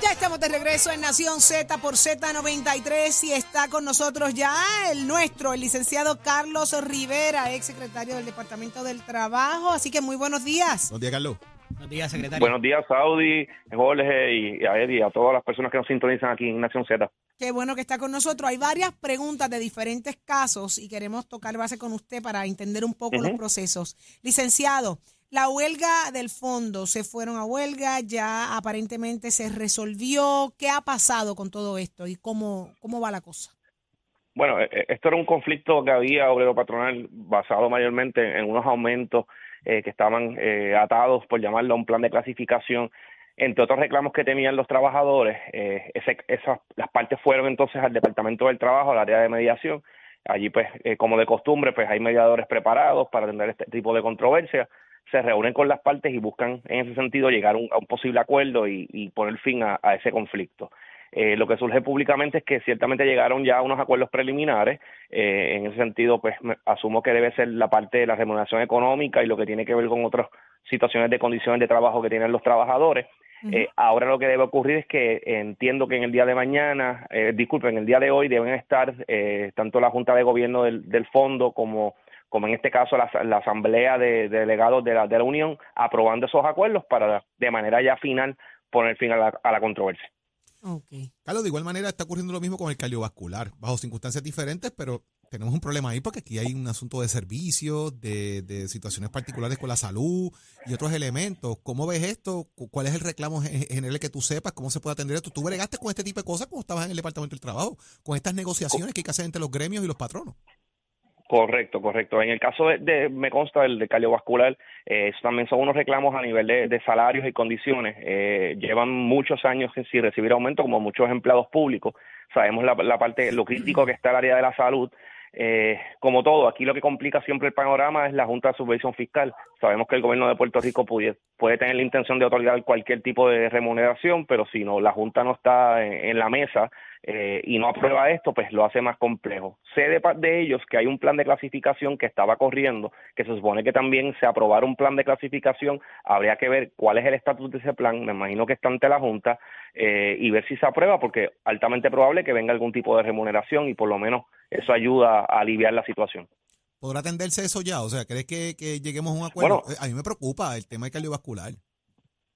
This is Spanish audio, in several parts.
Ya estamos de regreso en Nación Z por Z93 y está con nosotros ya el nuestro, el licenciado Carlos Rivera, ex secretario del Departamento del Trabajo. Así que muy buenos días. Buenos días, Carlos. Buenos días, secretario. Buenos días, Saudi, Jorge y a Eddie, a todas las personas que nos sintonizan aquí en Nación Z. Qué bueno que está con nosotros. Hay varias preguntas de diferentes casos y queremos tocar base con usted para entender un poco los procesos. Licenciado, la huelga del fondo, se fueron a huelga, ya aparentemente se resolvió. ¿Qué ha pasado con todo esto y cómo, cómo va la cosa? Bueno, eh, eh, esto era un conflicto que había obrero patronal basado mayormente en unos aumentos eh, que estaban eh, atados, por llamarlo, a un plan de clasificación. Entre otros reclamos que tenían los trabajadores, eh, esas, las partes fueron entonces al Departamento del Trabajo, al área de mediación. Allí, pues, eh, como de costumbre, pues hay mediadores preparados para atender este tipo de controversia. Se reúnen con las partes y buscan, en ese sentido, llegar un, a un posible acuerdo y, y poner fin a, a ese conflicto. Eh, lo que surge públicamente es que ciertamente llegaron ya a unos acuerdos preliminares. Eh, en ese sentido, pues me- asumo que debe ser la parte de la remuneración económica y lo que tiene que ver con otras situaciones de condiciones de trabajo que tienen los trabajadores. Eh, ahora lo que debe ocurrir es que entiendo que en el día de mañana, eh, disculpen, en el día de hoy deben estar eh, tanto la Junta de Gobierno del, del Fondo como, como en este caso la, la Asamblea de, de Delegados de la, de la Unión aprobando esos acuerdos para de manera ya final poner fin a la, a la controversia. Ok. Carlos, de igual manera está ocurriendo lo mismo con el cardiovascular, bajo circunstancias diferentes, pero tenemos un problema ahí porque aquí hay un asunto de servicios, de, de situaciones particulares con la salud y otros elementos. ¿Cómo ves esto? ¿Cu- ¿Cuál es el reclamo gen- general que tú sepas? ¿Cómo se puede atender esto? ¿Tú bregaste con este tipo de cosas cuando estabas en el Departamento del Trabajo? Con estas negociaciones que hay que hacer entre los gremios y los patronos. Correcto, correcto. En el caso de, me consta del de cardiovascular, eh, también son unos reclamos a nivel de, salarios y condiciones. Eh, llevan muchos años sin, recibir aumento, como muchos empleados públicos. Sabemos la, la parte, lo crítico que está el área de la salud. Eh, como todo, aquí lo que complica siempre el panorama es la Junta de Subvención Fiscal. Sabemos que el gobierno de Puerto Rico puede, puede tener la intención de otorgar cualquier tipo de remuneración, pero si no, la Junta no está en la mesa eh, y no aprueba esto, pues lo hace más complejo. Sé de de ellos que hay un plan de clasificación que estaba corriendo, que se supone que también se aprobara un plan de clasificación, habría que ver cuál es el estatus de ese plan, me imagino que está ante la Junta, eh, y ver si se aprueba, porque altamente probable que venga algún tipo de remuneración y por lo menos eso ayuda a aliviar la situación. ¿Podrá atenderse eso ya? O sea, ¿crees que, que lleguemos a un acuerdo? Bueno. Eh, a mí me preocupa el tema del cardiovascular.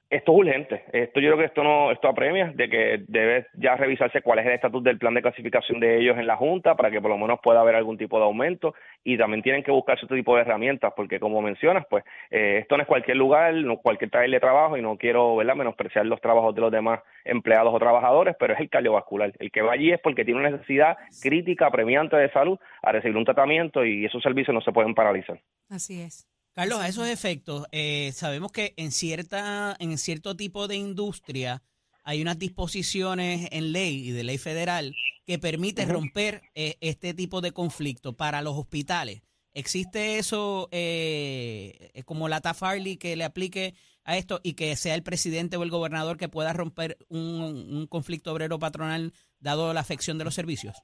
Esto es urgente. Esto yo creo que esto no esto apremia de que debe ya revisarse cuál es el estatus del plan de clasificación de ellos en la junta para que por lo menos pueda haber algún tipo de aumento y también tienen que buscar otro tipo de herramientas porque como mencionas pues eh, esto no es cualquier lugar, no cualquier taller de trabajo y no quiero verdad menospreciar los trabajos de los demás empleados o trabajadores, pero es el cardiovascular. El que va allí es porque tiene una necesidad crítica apremiante de salud a recibir un tratamiento y esos servicios no se pueden paralizar. Así es. Carlos, a esos efectos, eh, sabemos que en cierta, en cierto tipo de industria hay unas disposiciones en ley y de ley federal que permite romper eh, este tipo de conflicto para los hospitales. ¿Existe eso eh, eh, como la TAFARLI que le aplique a esto y que sea el presidente o el gobernador que pueda romper un, un conflicto obrero patronal dado la afección de los servicios?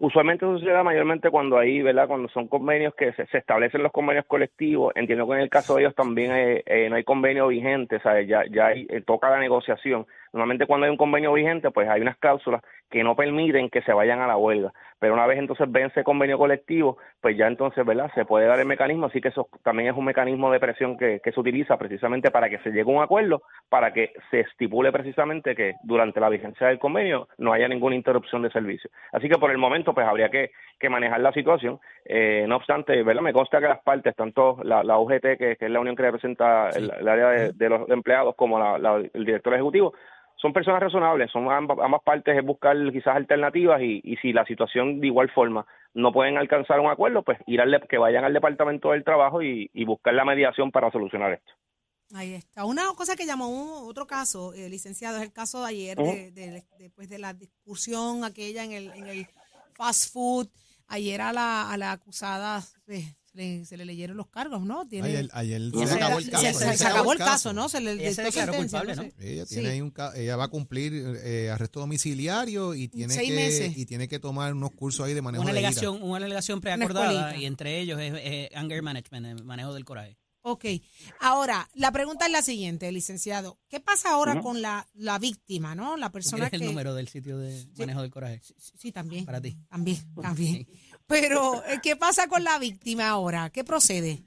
Usualmente eso sucede mayormente cuando hay, ¿verdad? Cuando son convenios que se, se establecen los convenios colectivos. Entiendo que en el caso de ellos también eh, eh, no hay convenio vigente, ¿sabes? Ya, ya hay, eh, toca la negociación. Normalmente cuando hay un convenio vigente, pues hay unas cláusulas que no permiten que se vayan a la huelga. Pero una vez entonces vence el convenio colectivo, pues ya entonces, ¿verdad? Se puede dar el mecanismo, así que eso también es un mecanismo de presión que, que se utiliza precisamente para que se llegue a un acuerdo, para que se estipule precisamente que durante la vigencia del convenio no haya ninguna interrupción de servicio. Así que por el momento, pues habría que, que manejar la situación. Eh, no obstante, ¿verdad? Me consta que las partes, tanto la, la UGT, que, que es la unión que representa el, el área de, de los empleados, como la- la- el director ejecutivo, son personas razonables, son ambas, ambas partes es buscar quizás alternativas y, y si la situación de igual forma no pueden alcanzar un acuerdo, pues ir al, que vayan al Departamento del Trabajo y, y buscar la mediación para solucionar esto. Ahí está. Una cosa que llamó otro caso, eh, licenciado, es el caso de ayer, de, de- después de la discusión aquella en el, en el fast food. Ayer a la, a la acusada eh, se, le, se le leyeron los cargos, ¿no? Tiene, Ayer, se acabó el caso. se, ese se acabó el caso, ¿no? Se le declaró culpable, sé. ¿no? Ella Sí. tiene ahí un ella va a cumplir eh, arresto domiciliario y tiene Seis que meses. y tiene que tomar unos cursos ahí de manejo Una de ira. alegación, una alegación preacordada y entre ellos es, anger management, el manejo del coraje. Ok. Ahora, la pregunta es la siguiente, licenciado. ¿Qué pasa ahora con la, la víctima, no? La persona ¿Quieres que... el número del sitio de manejo del coraje? Sí, sí, también. Para ti. También, también. Pero, eh, ¿qué pasa con la víctima ahora? ¿Qué procede?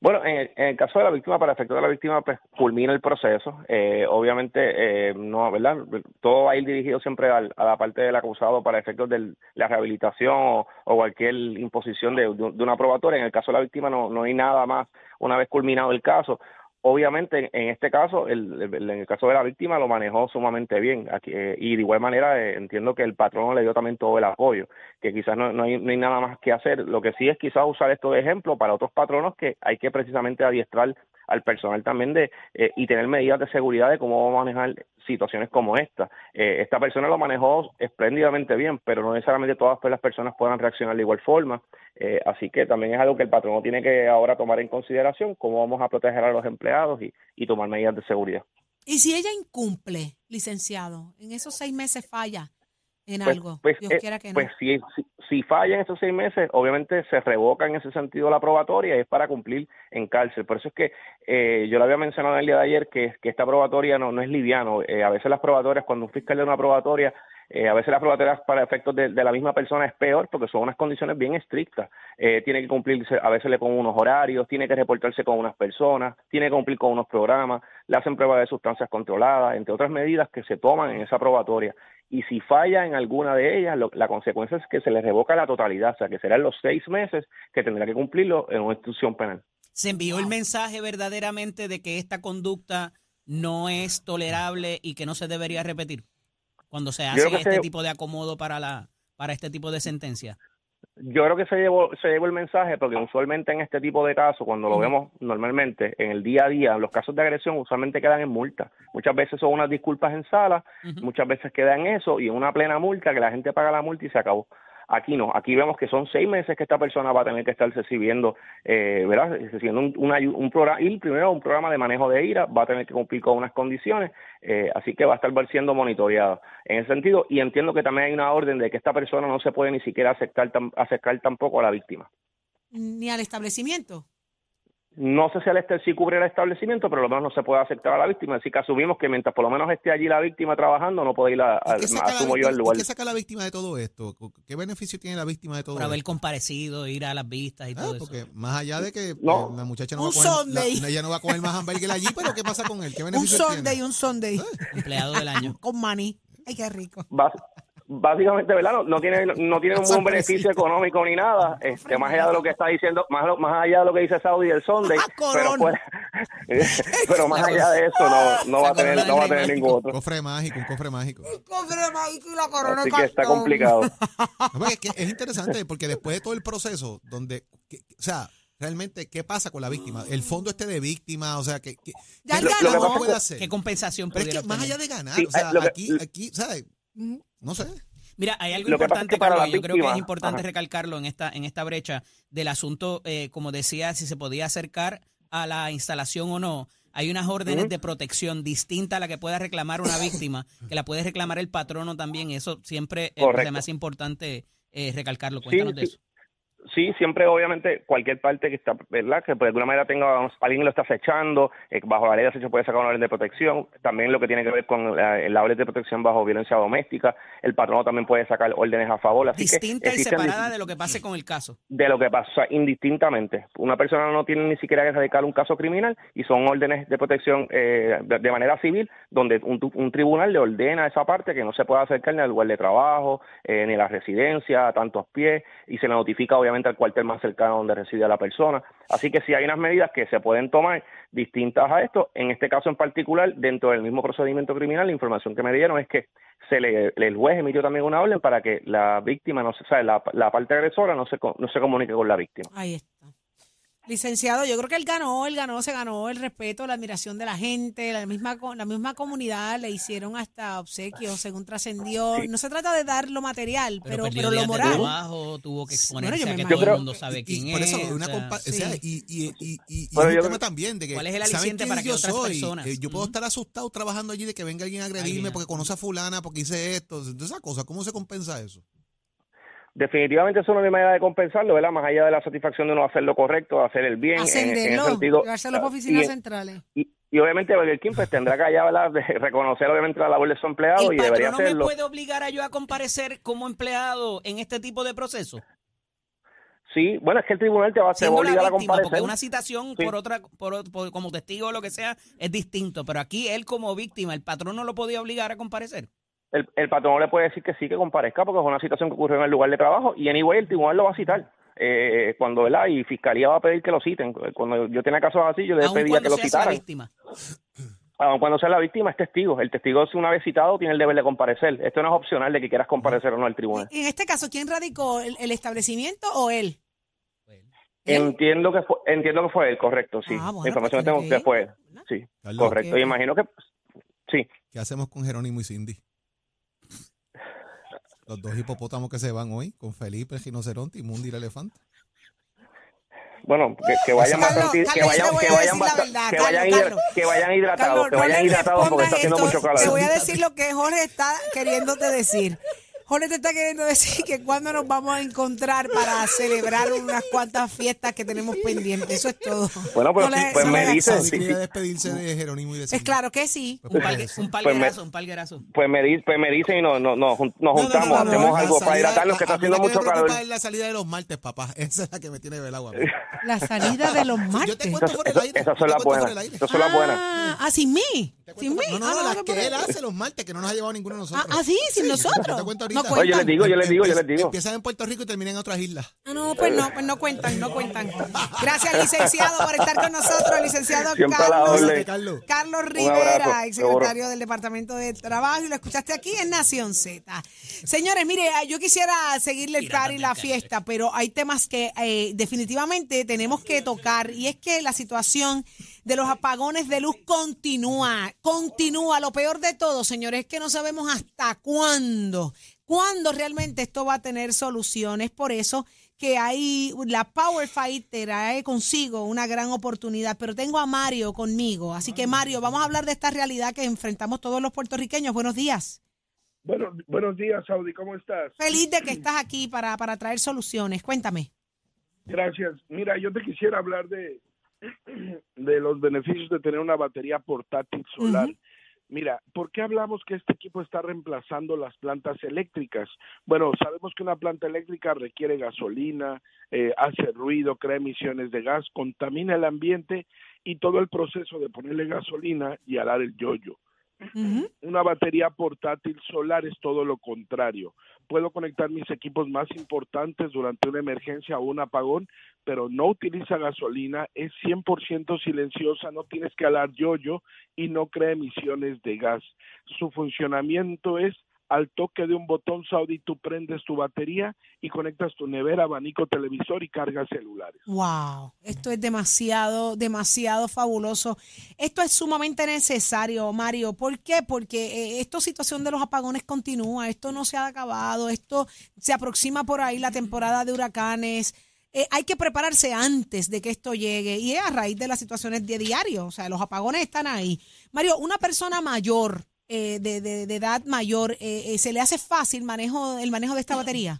Bueno, en el, caso de la víctima, para efecto de la víctima, pues culmina el proceso. Eh, obviamente, eh, no, ¿verdad? Todo va a ir dirigido siempre al- a la parte del acusado para efectos de la rehabilitación o, o cualquier imposición de, de una probatoria. En el caso de la víctima, no, no hay nada más una vez culminado el caso. Obviamente, en este caso, el, en el caso de la víctima, lo manejó sumamente bien. Aquí, eh, y de igual manera, eh, entiendo que el patrón le dio también todo el apoyo, que quizás no, no, hay, no hay nada más que hacer. Lo que sí es quizás usar esto de ejemplo para otros patronos que hay que precisamente adiestrar al personal también de eh, y tener medidas de seguridad de cómo manejar situaciones como esta. Eh, esta persona lo manejó espléndidamente bien, pero no necesariamente todas las personas puedan reaccionar de igual forma. Eh, así que también es algo que el patrono tiene que ahora tomar en consideración, cómo vamos a proteger a los empleados y, y tomar medidas de seguridad. Y si ella incumple, licenciado, en esos seis meses falla en Pues- algo, pues, Dios eh, quiera que no. Pues si, si, si falla en esos seis meses, obviamente se revoca en ese sentido la probatoria y es para cumplir en cárcel. Por eso es que eh, yo le había mencionado el día de ayer que, que esta probatoria no, no es liviano. Eh, a veces las probatorias, cuando un fiscal de una probatoria, eh, a veces las probatorias para efectos de, de la misma persona es peor porque son unas condiciones bien estrictas. Eh, tiene que cumplirse, a veces le con unos horarios, tiene que reportarse con unas personas, tiene que cumplir con unos programas, le hacen pruebas de sustancias controladas, entre otras medidas que se toman en esa probatoria y si falla en alguna de ellas, lo- la consecuencia es que se le revoca la totalidad, o sea, que serán los seis meses que tendrá que cumplirlo en una institución penal. ¿Se envió el mensaje verdaderamente de que esta conducta no es tolerable y que no se debería repetir cuando se hace este se- tipo de acomodo para la para este tipo de sentencia? Yo creo que se llevó, se llevó el mensaje porque usualmente en este tipo de casos, cuando lo vemos normalmente en el día a día, los casos de agresión usualmente quedan en multa. Muchas veces son unas disculpas en sala, muchas veces queda en eso y en una plena multa que la gente paga la multa y se acabó. Aquí no, aquí vemos que son seis meses que esta persona va a tener que estar recibiendo, eh, ¿verdad? Recibiendo un, un programa, y primero un programa de manejo de ira, va a tener que cumplir con unas condiciones, eh, así que va a estar siendo monitoreada en ese sentido. Y entiendo que también hay una orden de que esta persona no se puede ni siquiera acercar, tam- acercar tampoco a la víctima. Ni al establecimiento. No sé si el este sí cubre el establecimiento, pero lo menos no se puede aceptar a la víctima. Así que asumimos que mientras por lo menos esté allí la víctima trabajando, no puede ir a, a- ¿Y qué saca la asumo yo y lugar. qué saca la víctima de todo esto? ¿Qué beneficio tiene la víctima de todo Por haber esto? comparecido, ir a las vistas y Ah, todo eso. porque más allá de que No. eh, la muchacha no Un va a comer, Sunday. la- ella no va a comer más hamburger allí, pero ¿qué pasa con él? ¿Qué Un beneficio Sunday, tiene? un Sunday. Empleado del año. Con maní. Ay, qué rico. Básicamente, ¿verdad? No, no tiene, no tiene un buen beneficio económico ni nada, este, más allá de lo que está diciendo, más, más allá de lo que dice Saudi del Sunday, Ah, pero, corona. fuera- pero más allá de eso no, no va a tener, no va a tener ningún Un otro. cofre mágico, un cofre mágico. Cofre mágico y la corona Así que está complicado. No, es, que es interesante porque después de todo el proceso, donde, que- o sea, realmente, ¿qué pasa con la víctima? El fondo este de víctima, o sea, que, que, Ya ¿qué él es lo que ganó. más puede hacer? ¿Qué compensación Pero es que más allá de ganar, Sí, o sea, eh, lo que- aquí, aquí, ¿sabes? No sé. Mira, hay algo Lo que pasa importante, es que para Carlos, la yo creo que es importante Ajá. recalcarlo en esta, en esta brecha del asunto, eh, como decía, si se podía acercar a la instalación o no. Hay unas órdenes de protección distintas a la que pueda reclamar una víctima, que la puede reclamar el patrono también. Eso siempre eh, Correcto. se me hace importante eh, recalcarlo. Sí, Cuéntanos de sí. eso. Sí, siempre obviamente cualquier parte que está, ¿verdad? Que pues, de alguna manera tenga, alguien lo está acechando, eh, bajo la ley de acecho puede sacar una orden de protección, también lo que tiene que ver con la, la orden de protección bajo violencia doméstica, el patrono también puede sacar órdenes a favor, así Distinta que y separada de lo que pase con el caso. de lo que pasa, o sea, indistintamente. Una persona no tiene ni siquiera que radicar un caso criminal y son órdenes de protección eh, de, de manera civil, donde un, un tribunal le ordena a esa parte que no se pueda acercar ni al lugar de trabajo, eh, ni a la residencia, a tantos pies, y se le notifica obviamente al cuartel más cercano donde reside la persona. Así que sí hay unas medidas que se pueden tomar distintas a esto. En este caso en particular, dentro del mismo procedimiento criminal, la información que me dieron es que se le, el juez emitió también una orden para que la víctima, no se, sabe, la, la parte agresora no se, no se comunique con la víctima. Ahí está. Licenciado, yo creo que él ganó, él ganó, se ganó el respeto, la admiración de la gente, la misma co- la misma comunidad le hicieron hasta obsequios según trascendió. No se trata de dar lo material, pero, perdió pero, lo de moral. trabajo, tuvo que exponerse bueno, yo a que todo el mundo sabe Y- quién y por eso, es. una o sea, compa- o sí. sea, y, y, y, y, y Bueno, es yo un tema creo- también de que ¿Cuál es el ¿saben aliciente quién para que yo otras soy? personas? Eh, yo puedo estar asustado trabajando allí de que venga alguien a agredirme porque conoce a fulana, porque hice esto, entonces esa cosa, ¿cómo se compensa eso? Definitivamente eso no hay manera de compensarlo, ¿verdad? Más allá de la satisfacción de uno hacer lo correcto, hacer el bien. Ascenderlo, en, sentido, llevárselo por oficinas centrales. Y, y obviamente Burger King pues tendrá que allá ¿verdad? De reconocer obviamente la labor de su empleado ¿El y debería patrón no hacerlo. me puede obligar a yo a comparecer como empleado en este tipo de proceso? Sí, bueno, es que el tribunal te va, a obligar a víctima, comparecer. porque una citación Sí. por otra, por, por- como testigo o lo que sea, es distinto. Pero aquí él como víctima, el patrón no lo podía obligar a comparecer. El, el patrón le puede decir que sí, que comparezca porque es una situación que ocurrió en el lugar de trabajo y anyway el tribunal lo va a citar. Eh, cuando, ¿verdad? Y fiscalía va a pedir que lo citen. Cuando yo tenía casos así, yo le pedía que lo la citaran. víctima. Aun cuando sea la víctima, es testigo. El testigo, si una vez citado, tiene el deber de comparecer. Esto no es opcional de que quieras comparecer o no al tribunal. En este caso, ¿quién radicó? ¿El, el establecimiento o él? Entiendo que fue, entiendo que fue él, correcto, sí. Ah, bueno, la información pues que tengo que fue él. Sí, Carlos, correcto. Y imagino que sí. ¿Qué hacemos con Jerónimo y Cindy? Los dos hipopótamos que se van hoy, con Felipe, el rinoceronte y Mundi, el elefante. Bueno, que, que vayan Carlos, bastante, que Carlos, vayan, que a vayan, verdad, que Carlos, vayan, que vayan hidratados, que vayan hidratados porque está haciendo mucho calor. Te voy a decir lo que Jorge está queriéndote decir. Jorge te está queriendo decir que cuando nos vamos a encontrar para celebrar unas cuantas fiestas que tenemos pendientes. Eso es todo. Bueno, pero No sí, le- pues no me dicen. Saudi sí, despedirse de Jerónimo y de Es claro que sí. Pues Un, palgue- eso. un Pues me- palguerazo, un palguerazo. Pues me, pues me dicen y no, no, no, nos No, no, juntamos, no, no, hacemos algo para salida- hidratarnos, que está haciendo mucho calor. es la salida de los martes, papá. Esa es la que me tiene velado a mí. La salida de los Yo te martes. cuento por el Esas- aire. esas yo son te las cuento por buenas. el aire. Esas son las buenas. Ah, ah, sin mí. Sin mí. No, Ah, no, no, las no, que él hace, los martes, que no nos ha llevado ninguno de Ah, nosotros. ah, sí, sin nosotros. Te cuento No. Oye, yo les digo, yo les digo, yo les digo. Empiezan en Puerto Rico y terminan en otras islas. Ah, no, pues no, pues no cuentan, no cuentan. Gracias, licenciado, por estar con nosotros, licenciado Siempre Carlos. Carlos. Rivera, ex seguro. secretario del Departamento de Trabajo, y lo escuchaste aquí en Nación Z. Señores, mire, ah, yo quisiera seguirle el par y la fiesta, pero hay temas que eh, definitivamente tenemos que tocar, y es que la situación de los apagones de luz continúa, continúa. Lo peor de todo, señores, es que no sabemos hasta cuándo, cuándo realmente esto va a tener soluciones. Por eso que hay la Power Fighter trae consigo una gran oportunidad, pero tengo a Mario conmigo, así que Mario, vamos a hablar de esta realidad que enfrentamos todos los puertorriqueños. Buenos días. Bueno, buenos días, Saudi, ¿cómo estás? Feliz de que estás aquí para, para traer soluciones. Cuéntame. Gracias. Mira, yo te quisiera hablar de, de los beneficios de tener una batería portátil solar. Mira, ¿por qué hablamos que este equipo está reemplazando las plantas eléctricas? Bueno, sabemos que una planta eléctrica requiere gasolina, eh, hace ruido, crea emisiones de gas, contamina el ambiente y todo el proceso de ponerle gasolina y alar el yoyo. Una batería portátil solar es todo lo contrario. Puedo conectar mis equipos más importantes durante una emergencia o un apagón, pero no utiliza gasolina, es 100% silenciosa, no tienes que alar yoyo y no crea emisiones de gas. Su funcionamiento es al toque de un botón Saudi, tú prendes tu batería y conectas tu nevera, abanico, televisor y cargas celulares. Wow, esto es demasiado, demasiado fabuloso. Esto es sumamente necesario, Mario. ¿Por qué? Porque eh, esta situación de los apagones continúa, esto no se ha acabado, esto se aproxima por ahí la temporada de huracanes. Eh, hay que prepararse antes de que esto llegue y es a raíz de las situaciones de diario, o sea, los apagones están ahí. Mario, una persona mayor, eh, de, de- de edad mayor, eh, eh, ¿se le hace fácil manejo, el manejo de esta batería?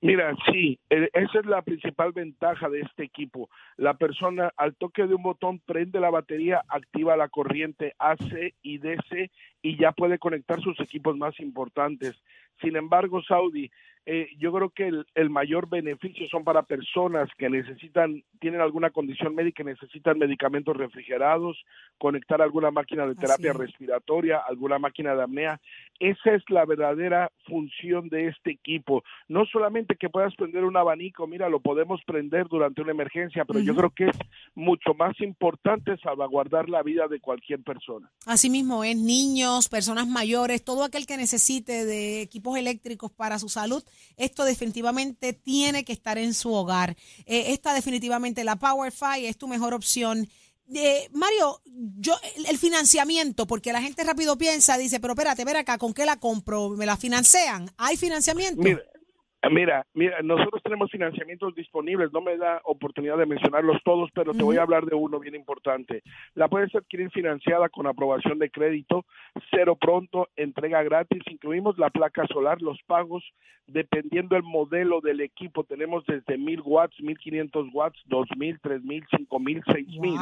Mira, sí, eh, esa es la principal ventaja de este equipo. La persona al toque de un botón prende la batería, activa la corriente AC y DC y ya puede conectar sus equipos más importantes. Sin embargo, Saudi, eh, yo creo que el, el mayor beneficio son para personas que necesitan, tienen alguna condición médica, y necesitan medicamentos refrigerados, conectar alguna máquina de terapia es. respiratoria, alguna máquina de apnea. Esa es la verdadera función de este equipo no solamente que puedas prender un abanico, mira, lo podemos prender durante una emergencia, pero yo creo que es mucho más importante salvaguardar la vida de cualquier persona. Asimismo, es niños, personas mayores, todo aquel que necesite de equipos eléctricos para su salud, esto definitivamente tiene que estar en su hogar. Eh, esta definitivamente la PowerFi es tu mejor opción. Eh, Mario, yo el, financiamiento, porque la gente rápido piensa, dice, pero espérate, ver acá, ¿con qué la compro? ¿Me la financian? ¿Hay financiamiento? Mira, mira, nosotros tenemos financiamientos disponibles, no me da oportunidad de mencionarlos todos, pero te voy a hablar de uno bien importante. La puedes adquirir financiada con aprobación de crédito, cero pronto, entrega gratis, incluimos la placa solar, los pagos, dependiendo el modelo del equipo, tenemos desde 1000 watts, 1500 watts, 2000, 3000, 5000, 6000,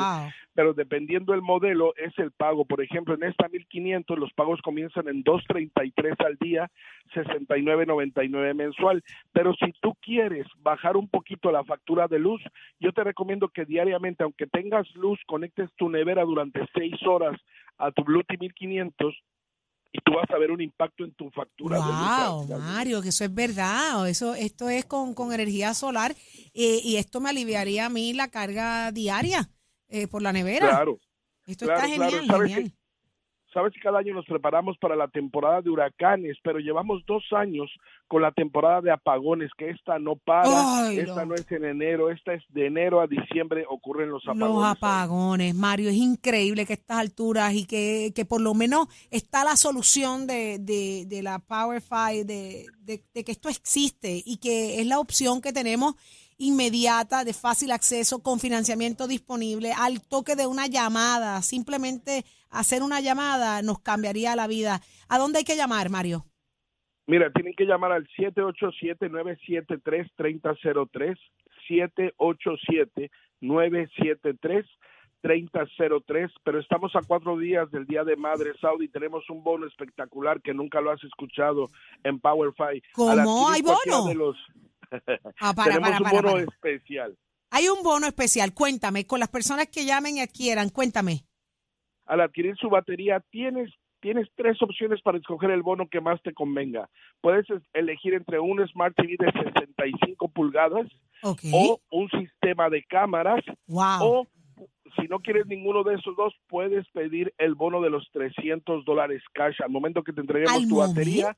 pero dependiendo el modelo es el pago. Por ejemplo, en esta 1500 los pagos comienzan en 233 al día, 69.99 mensual pero si tú quieres bajar un poquito la factura de luz, yo te recomiendo que diariamente, aunque tengas luz, conectes tu nevera durante seis horas a tu Bluetooth 1500 y tú vas a ver un impacto en tu factura. Wow, de luz. Mario, que eso es verdad. Eso, esto es con, con energía solar eh, y esto me aliviaría a mí la carga diaria eh, por la nevera. Claro. Esto está genial, genial. Sabes que cada año nos preparamos para la temporada de huracanes, pero llevamos dos años con la temporada de apagones, que esta no para, esta no. es en enero, esta es de enero a diciembre ocurren los apagones. Los apagones, Mario, es increíble que a estas alturas y que, que por lo menos está la solución de, de, de la PowerFi, de, de, de que esto existe y que es la opción que tenemos inmediata, de fácil acceso, con financiamiento disponible, al toque de una llamada. Simplemente hacer una llamada nos cambiaría la vida. ¿A dónde hay que llamar, Mario? Mira, tienen que llamar al 787-973-3003, 787-973-3003, pero estamos a cuatro días del Día de Madre Saudi. Tenemos un bono espectacular que nunca lo has escuchado en PowerFi. ¿Cómo? ¿Hay bono? Ah, Tenemos un bono especial. Hay un bono especial. Cuéntame, con las personas que llamen y adquieran, cuéntame. Al adquirir su batería, tienes tienes tres opciones para escoger el bono que más te convenga. Puedes elegir entre un Smart TV de 65 pulgadas o un sistema de cámaras o si no quieres ninguno de esos dos, puedes pedir el bono de los 300 dólares cash. Al momento que te entreguemos tu batería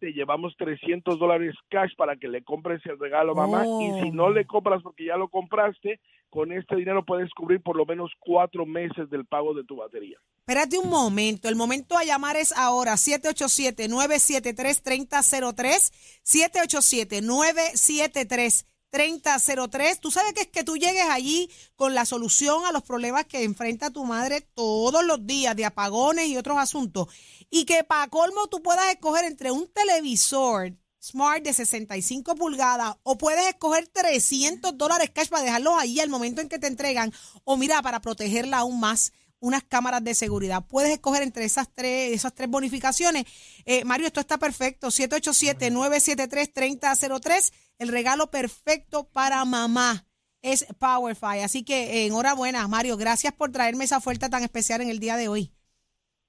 te llevamos 300 dólares cash para que le compres el regalo mamá y si no oh. le compras porque ya lo compraste, con este dinero puedes cubrir por lo menos cuatro meses del pago de tu batería. Espérate un momento, el momento a llamar es ahora 787-973-3003, 787-973. 3003. Tú sabes que es que tú llegues allí con la solución a los problemas que enfrenta tu madre todos los días de apagones y otros asuntos. Y que para colmo tú puedas escoger entre un televisor Smart de 65 pulgadas o puedes escoger 300 dólares cash para dejarlos ahí al momento en que te entregan o mira, para protegerla aún más unas cámaras de seguridad. Puedes escoger entre esas tres, esas tres bonificaciones. Eh, Mario, esto está perfecto. 787-973-3003. El regalo perfecto para mamá es PowerFi. Así que eh, enhorabuena, Mario. Gracias por traerme esa oferta tan especial en el día de hoy.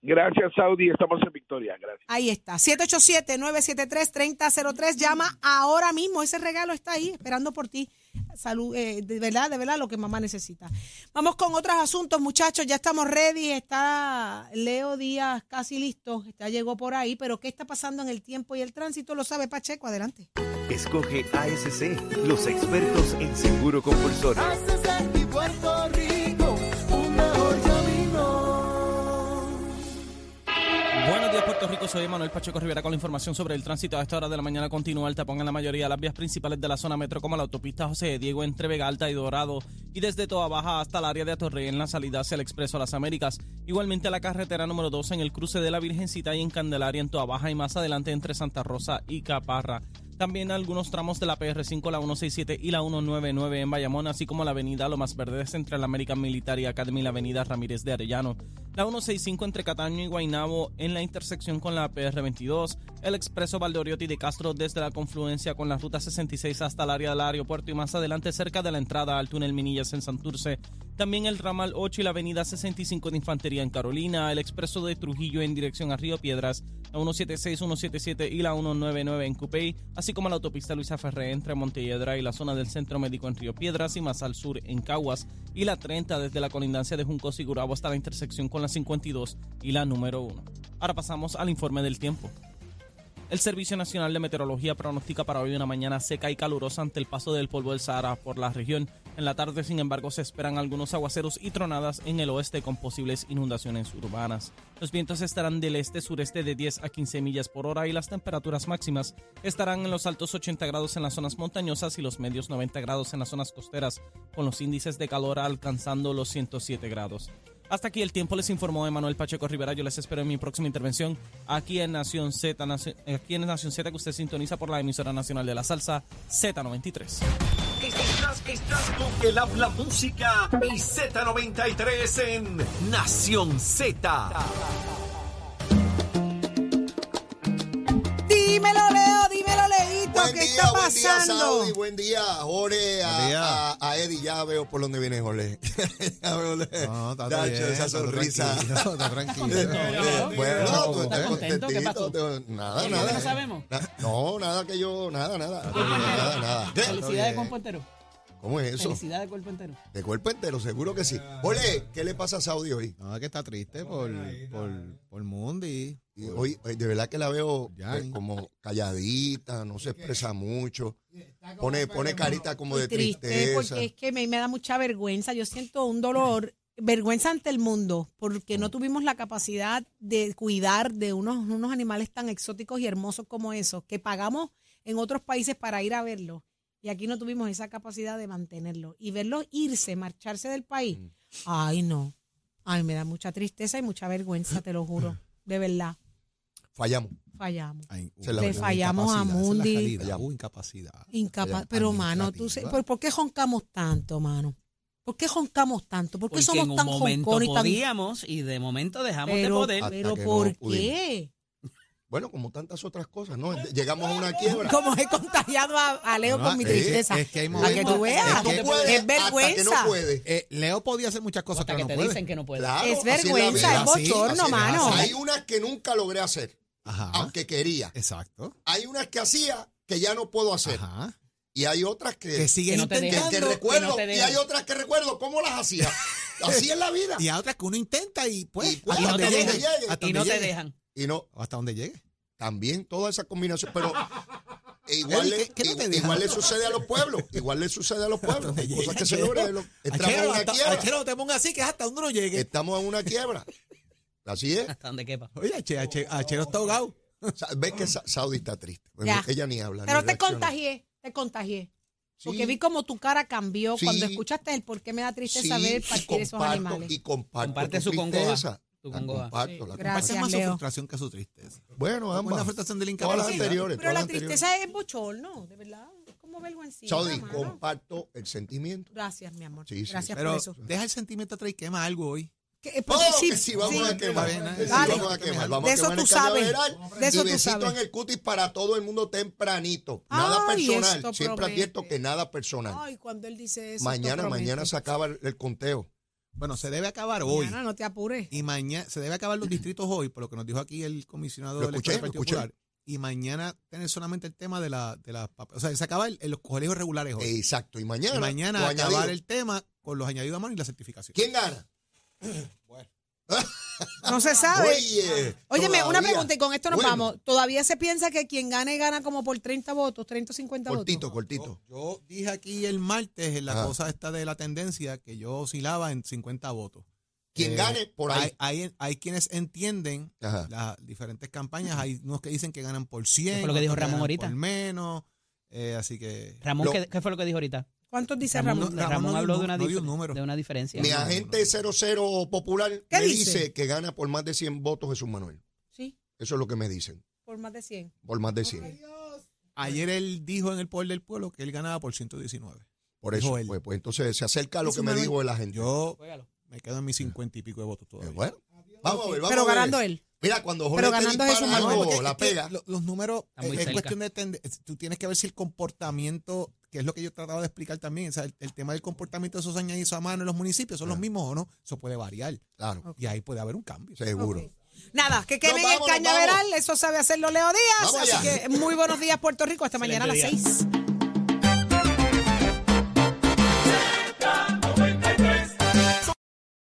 Gracias, Saudi. Estamos en victoria. Gracias. Ahí está. 787-973-3003. Llama ahora mismo. Ese regalo está ahí esperando por ti. Salud, eh, de verdad, de verdad, lo que mamá necesita. Vamos con otros asuntos, muchachos. Ya estamos ready. Está Leo Díaz casi listo. Ya llegó por ahí. Pero ¿qué está pasando en el tiempo y el tránsito? Lo sabe Pacheco. Adelante. Escoge ASC, los expertos en seguro compulsorio. Puerto Rico Puerto Rico. Soy Manuel Pacheco Rivera con la información sobre el tránsito. A esta hora de la mañana continúa el tapón en la mayoría de las vías principales de la zona metro, como la autopista José Diego entre Vega Alta y Dorado, y desde Toa Baja hasta el área de Atorrey en la salida hacia el Expreso a las Américas. Igualmente la carretera número 2 en el cruce de la Virgencita y en Candelaria en Toa Baja y más adelante entre Santa Rosa y Caparra. También algunos tramos de la PR5, la 167 y la 199 en Bayamón, así como la avenida Lomas Verdes entre la American Military Academy y la avenida Ramírez de Arellano. La 165 entre Cataño y Guaynabo en la intersección con la PR22. El expreso Valdoriotti de Castro desde la confluencia con la ruta 66 hasta el área del aeropuerto y más adelante cerca de la entrada al túnel Minillas en Santurce. También el ramal 8 y la avenida 65 de Infantería en Carolina. El expreso de Trujillo en dirección a Río Piedras. La 176, 177 y la 199 en Cupey. Así como la autopista Luisa Ferré entre Montelledra y la zona del Centro Médico en Río Piedras y más al sur en Caguas, y la 30 desde la colindancia de Junco y hasta la intersección con la 52 y la número 1. Ahora pasamos al informe del tiempo. El Servicio Nacional de Meteorología pronostica para hoy una mañana seca y calurosa ante el paso del polvo del Sahara por la región En la tarde, sin embargo, se esperan algunos aguaceros y tronadas en el oeste con posibles inundaciones urbanas. Los vientos estarán del este-sureste de 10 a 15 millas por hora y las temperaturas máximas estarán en los altos 80 grados en las zonas montañosas y los medios 90 grados en las zonas costeras, con los índices de calor alcanzando los 107 grados. Hasta aquí el tiempo les informó Emanuel Pacheco Rivera. Yo les espero en mi próxima intervención aquí en Nación Z, aquí en Nación Z que usted sintoniza por la emisora nacional de la salsa Z93. Estás, estás con el habla música y Z93 en Nación Z. Buen ¿qué día, está buen día, pasando? Saudi, buen día, Jorge, a, Buen día. a- a Eddie, ya veo por dónde viene Jorge. ya veo, No, está Nacho, bien, esa está sonrisa. tranquilo, está tranquilo. Eh, Bueno, ¿Estás tú estás contento? ¿Qué contentito. pasó? Nada, ¿Por qué nada. no sabemos? Na- No, nada que yo, nada, nada. Nada, nada. Felicidades, cuerpo entero. ¿Cómo es eso? Felicidades, cuerpo entero. De cuerpo entero, seguro que sí. Jorge, ¿qué le pasa a Saudi hoy? No, es que está triste por, por, por Mundi. Y hoy, de verdad que la veo Ya. eh, como calladita, no se expresa mucho. Pone, pone carita como de triste tristeza. porque es que me, me da mucha vergüenza. Yo siento un dolor, vergüenza ante el mundo, porque no tuvimos la capacidad de cuidar de unos, unos animales tan exóticos y hermosos como esos, que pagamos en otros países para ir a verlos. Y aquí no tuvimos esa capacidad de mantenerlos. Y verlos irse, marcharse del país. Mm. Ay, no. Ay, me da mucha tristeza y mucha vergüenza, te lo juro. De verdad, Fallamos. fallamos. Ay, Se Le fallamos a es Mundi. Fallamos. Hubo incapacidad. Incapaz. Pero, mano, tú sé, ¿por, por qué joncamos tanto, mano? ¿Por qué joncamos tanto? ¿Por qué Porque somos en un tan momento podíamos y de momento dejamos de poder. Pero ¿por no pudimos. qué? Bueno, como tantas otras cosas, ¿no? Llegamos a una quiebra. Como he contagiado a, a Leo No, con mi es- tristeza. es que hay Para que momentos- tú veas. es que- puedes es que no vergüenza. Eh, Leo podía hacer muchas cosas, hasta pero que no te puede. dicen que no puede. Claro, es vergüenza, es bochorno, mano. Hay unas que nunca logré hacer, Ajá. aunque quería. Exacto. Hay unas que hacía que ya no puedo hacer. Ajá. Y hay otras que, Que siguen no que- que intentando. recuerdo. no y hay otras que recuerdo cómo las hacía. Así es la vida. Y hay otras que uno intenta y pues Y pues, hasta no te llegue. dejan. Y no te dejan. Y no, hasta donde llegue. también toda esa combinación. Pero igual, Eddie, le, ¿qué- qué no igual, igual le sucede a los pueblos. Igual le sucede a los pueblos. Hay cosas que se logran. lo- Estamos en una hasta- quiebra. Achero, te ponga así que es hasta donde uno llegue. Estamos en una quiebra. Así es. Hasta donde quepa. Oye, Ache- Ache- Achero está ahogado. Ves que Sa- Saudi está triste. Ya. ella ni habla. Pero ni te reacciona. contagié, te contagié. Sí. Porque vi como tu cara cambió Sí. cuando escuchaste el por qué me da tristeza Sí, ver y partir esos comparto- animales. Y comparto Comparte tu su congoja, tristeza. Tu La congoja. comparto, la Gracias, más su Leo. frustración que su tristeza. Bueno, Una ambas. frustración de la Todas las anteriores. Pero la tristeza es bochorno, de verdad. Es como vergüencita. Saudi, mano. comparto el sentimiento. Gracias, mi amor. Sí, sí. Gracias Pero por eso. deja el sentimiento atrás y quema algo hoy. Que- eh, Oh, porque sí, que sí, vamos sí. a quemar. Sí, dale. vamos a quemar. Vamos De a eso quemar tú sabes. De eso y tú besito sabes. en el cutis para todo el mundo tempranito. Nada Ay, personal. Siempre promete. advierto que nada personal. Ay, cuando él dice eso. mañana, mañana se acaba el, el conteo. Bueno, se debe acabar hoy. Mañana no te apures. Y mañana se debe acabar los distritos hoy, por lo que nos dijo aquí el comisionado Lo del Partido escuché. Popular. Y mañana tener solamente el tema de la, de las O sea, se acaba el, en los colegios regulares hoy. Exacto. Y mañana. y mañana acabar añadido. el tema con los añadidos a mano y la certificación. ¿Quién gana? No se sabe. Oye. Óyeme, una pregunta y con esto nos Bueno, vamos. ¿Todavía se piensa que quien gane gana como por 30 votos, 30 o 50 Cortito, votos? cortito. Yo, yo dije aquí el martes en la Ajá. cosa esta de la tendencia que yo oscilaba en 50 votos. Quien Eh, gane, por ahí. Hay, hay, hay quienes entienden Ajá. las diferentes campañas. Hay unos que dicen que ganan por 100. ¿Qué fue lo que dijo Ramón ahorita? Por menos. Eh, así que. Ramón, Lo- ¿qué, qué fue lo que dijo ahorita? ¿Cuántos dice Ramón, Ramón? no, Ramón Ramón no habló de una, no dio dif- un número. de una diferencia. Mi agente 00 popular ¿Qué me dice? dice? que gana por más de 100 votos Jesús Manuel. Sí, Eso es lo que me dicen. por más de 100. Por más de 100. Ayer él dijo en el poder del pueblo que él ganaba por 119. Por eso, él. pues, pues entonces se acerca a lo Jesús que me Manuel. dijo la gente. Yo me quedo en mis 50 y pico de votos Eh, todavía. bueno, vamos a ver, vamos Pero a ver. ganando él. Mira, cuando Jorge Pero te ganando dispara Jesús No, Manuel. algo, la pega. lo- los números es, cerca. cuestión de tende- tú tienes que ver si el comportamiento, que es lo que yo trataba de explicar también, o sea, el, el tema del comportamiento de esos añadidos a mano en los municipios, ¿son los mismos o no? Eso puede variar. Claro, Y ahí puede haber un cambio. seguro. Nada, que quemen Nos el cañaveral, eso sabe hacerlo Leo Díaz. Vamos Así allá. que muy buenos días, Puerto Rico. Hasta mañana a las Excelente día. 6.